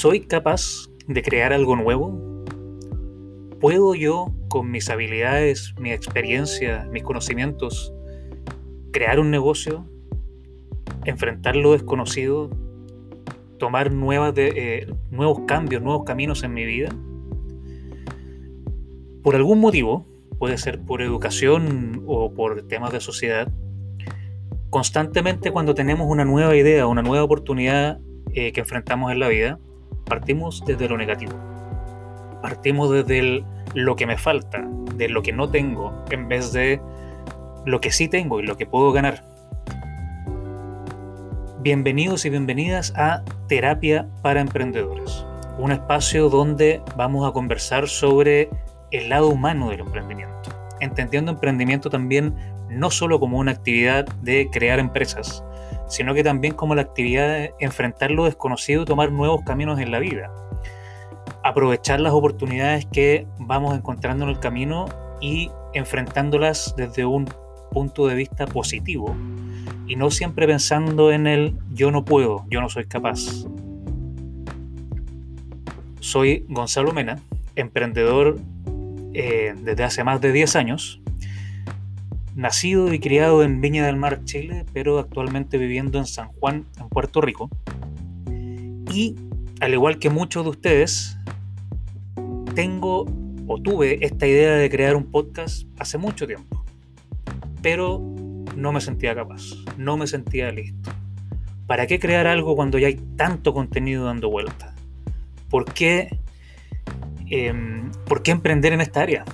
¿Soy capaz de crear algo nuevo? ¿Puedo yo, con mis habilidades, mi experiencia, mis conocimientos, crear un negocio, enfrentar lo desconocido, tomar nuevas eh, nuevos cambios, nuevos caminos en mi vida? Por algún motivo, puede ser por educación o por temas de sociedad, constantemente cuando tenemos una nueva idea, una nueva oportunidad eh, que enfrentamos en la vida, partimos desde lo negativo. Partimos desde lo que me falta, de lo que no tengo, en vez de lo que sí tengo y lo que puedo ganar. Bienvenidos y bienvenidas a Terapia para Emprendedores, un espacio donde vamos a conversar sobre el lado humano del emprendimiento, entendiendo emprendimiento también no solo como una actividad de crear empresas, sino que también como la actividad de enfrentar lo desconocido y tomar nuevos caminos en la vida. Aprovechar las oportunidades que vamos encontrando en el camino y enfrentándolas desde un punto de vista positivo y no siempre pensando en el yo no puedo, yo no soy capaz. Soy Gonzalo Mena, emprendedor eh, desde hace más de 10 años nacido y criado en Viña del Mar, Chile, pero actualmente viviendo en San Juan, en Puerto Rico. Y al igual que muchos de ustedes, tengo o tuve esta idea de crear un podcast hace mucho tiempo, pero no me sentía capaz, no me sentía listo. ¿Para qué crear algo cuando ya hay tanto contenido dando vuelta? ¿Por qué, em, ¿por qué emprender en esta área?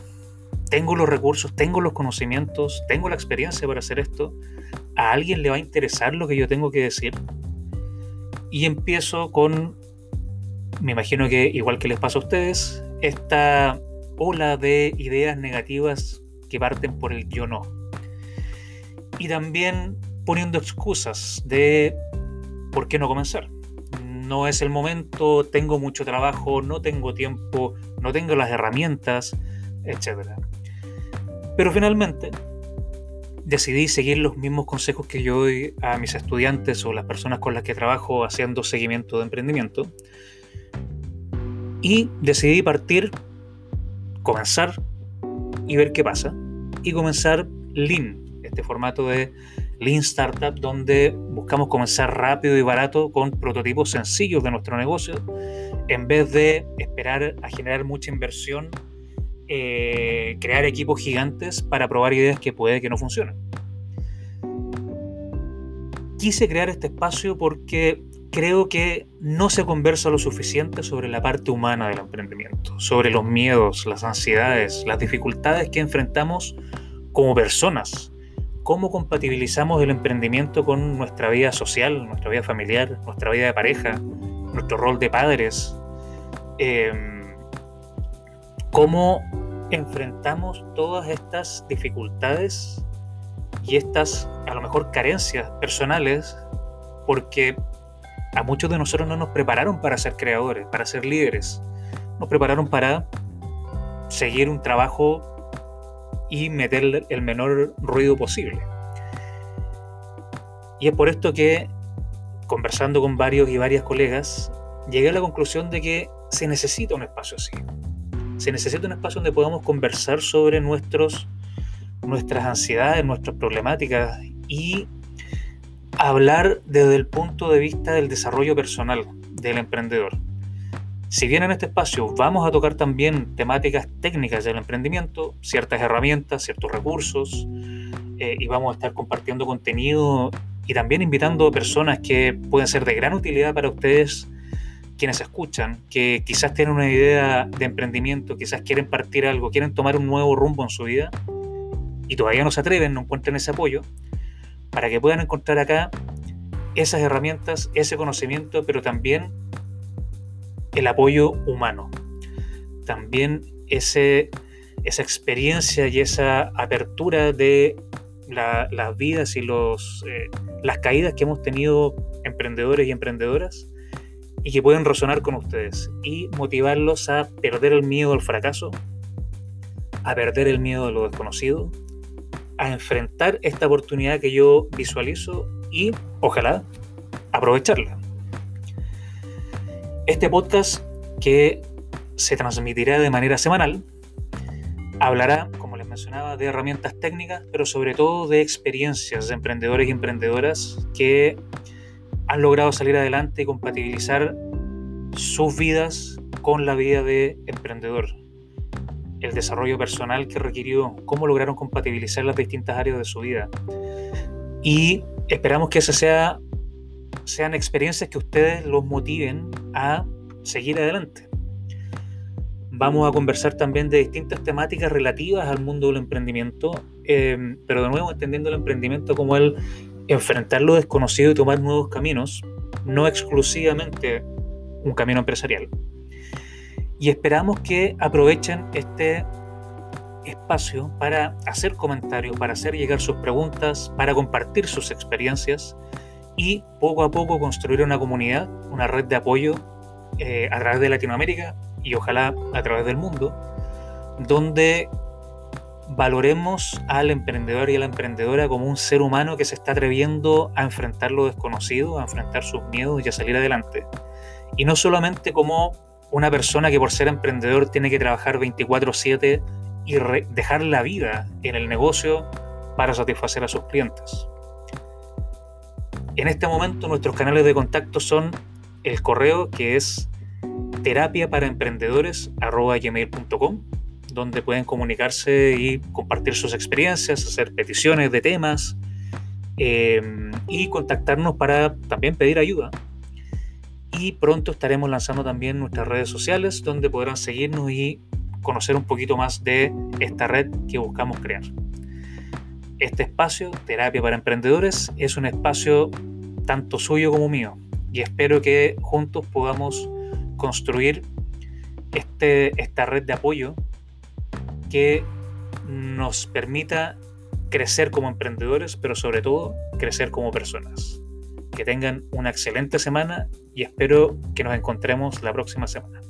Tengo los recursos, tengo los conocimientos, tengo la experiencia para hacer esto, a alguien le va a interesar lo que yo tengo que decir. Y empiezo con, me imagino que igual que les pasa a ustedes, esta ola de ideas negativas que parten por el yo no. Y también poniendo excusas de por qué no comenzar. No es el momento, tengo mucho trabajo, no tengo tiempo, no tengo las herramientas, etc. Pero finalmente decidí seguir los mismos consejos que yo doy a mis estudiantes o las personas con las que trabajo haciendo seguimiento de emprendimiento. Y decidí partir, comenzar y ver qué pasa. Y comenzar Lean, este formato de Lean Startup, donde buscamos comenzar rápido y barato con prototipos sencillos de nuestro negocio, en vez de esperar a generar mucha inversión eh, crear equipos gigantes para probar ideas que puede que no funcionen. Quise crear este espacio porque creo que no se conversa lo suficiente sobre la parte humana del emprendimiento, sobre los miedos, las ansiedades, las dificultades que enfrentamos como personas, cómo compatibilizamos el emprendimiento con nuestra vida social, nuestra vida familiar, nuestra vida de pareja, nuestro rol de padres. Eh, cómo enfrentamos todas estas dificultades y estas, a lo mejor, carencias personales, porque a muchos de nosotros no nos prepararon para ser creadores, para ser líderes. Nos prepararon para seguir un trabajo y meter el menor ruido posible. Y es por esto que, conversando con varios y varias colegas, llegué a la conclusión de que se necesita un espacio así se necesita un espacio donde podamos conversar sobre nuestros, nuestras ansiedades, nuestras problemáticas y hablar desde el punto de vista del desarrollo personal del emprendedor. Si bien en este espacio vamos a tocar también temáticas técnicas del emprendimiento, ciertas herramientas, ciertos recursos, eh, y vamos a estar compartiendo contenido y también invitando personas que pueden ser de gran utilidad para ustedes quienes escuchan, que quizás tienen una idea de emprendimiento, quizás quieren partir algo, quieren tomar un nuevo rumbo en su vida y todavía no se atreven, no encuentran ese apoyo, para que puedan encontrar acá esas herramientas, ese conocimiento, pero también el apoyo humano. También ese, esa experiencia y esa apertura de las vidas y los, eh, las caídas que hemos tenido emprendedores y emprendedoras y que pueden resonar con ustedes y motivarlos a perder el miedo al fracaso, a perder el miedo a lo desconocido, a enfrentar esta oportunidad que yo visualizo y ojalá aprovecharla. Este podcast que se transmitirá de manera semanal hablará, como les mencionaba, de herramientas técnicas, pero sobre todo de experiencias de emprendedores y emprendedoras que han logrado salir adelante y compatibilizar sus vidas con la vida de emprendedor. El desarrollo personal que requirió, cómo lograron compatibilizar las distintas áreas de su vida. Y esperamos que esas sea, sean experiencias que ustedes los motiven a seguir adelante. Vamos a conversar también de distintas temáticas relativas al mundo del emprendimiento, eh, pero de nuevo entendiendo el emprendimiento como el enfrentar lo desconocido y tomar nuevos caminos, no exclusivamente un camino empresarial. Y esperamos que aprovechen este espacio para hacer comentarios, para hacer llegar sus preguntas, para compartir sus experiencias y poco a poco construir una comunidad, una red de apoyo eh, a través de Latinoamérica y ojalá a través del mundo, donde valoremos al emprendedor y a la emprendedora como un ser humano que se está atreviendo a enfrentar lo desconocido, a enfrentar sus miedos y a salir adelante. Y no solamente como una persona que por ser emprendedor tiene que trabajar 24/7 y dejar la vida en el negocio para satisfacer a sus clientes. En este momento nuestros canales de contacto son el correo que es terapia para emprendedores donde pueden comunicarse y compartir sus experiencias, hacer peticiones de temas em, y contactarnos para también pedir ayuda. Y pronto estaremos lanzando también nuestras redes sociales donde podrán seguirnos y conocer un poquito más de esta red que buscamos crear. Este espacio, Terapia para Emprendedores, es un espacio tanto suyo como mío y espero que juntos podamos construir este, esta red de apoyo que nos permita crecer como emprendedores, pero sobre todo crecer como personas. Que tengan una excelente semana y espero que nos encontremos la próxima semana.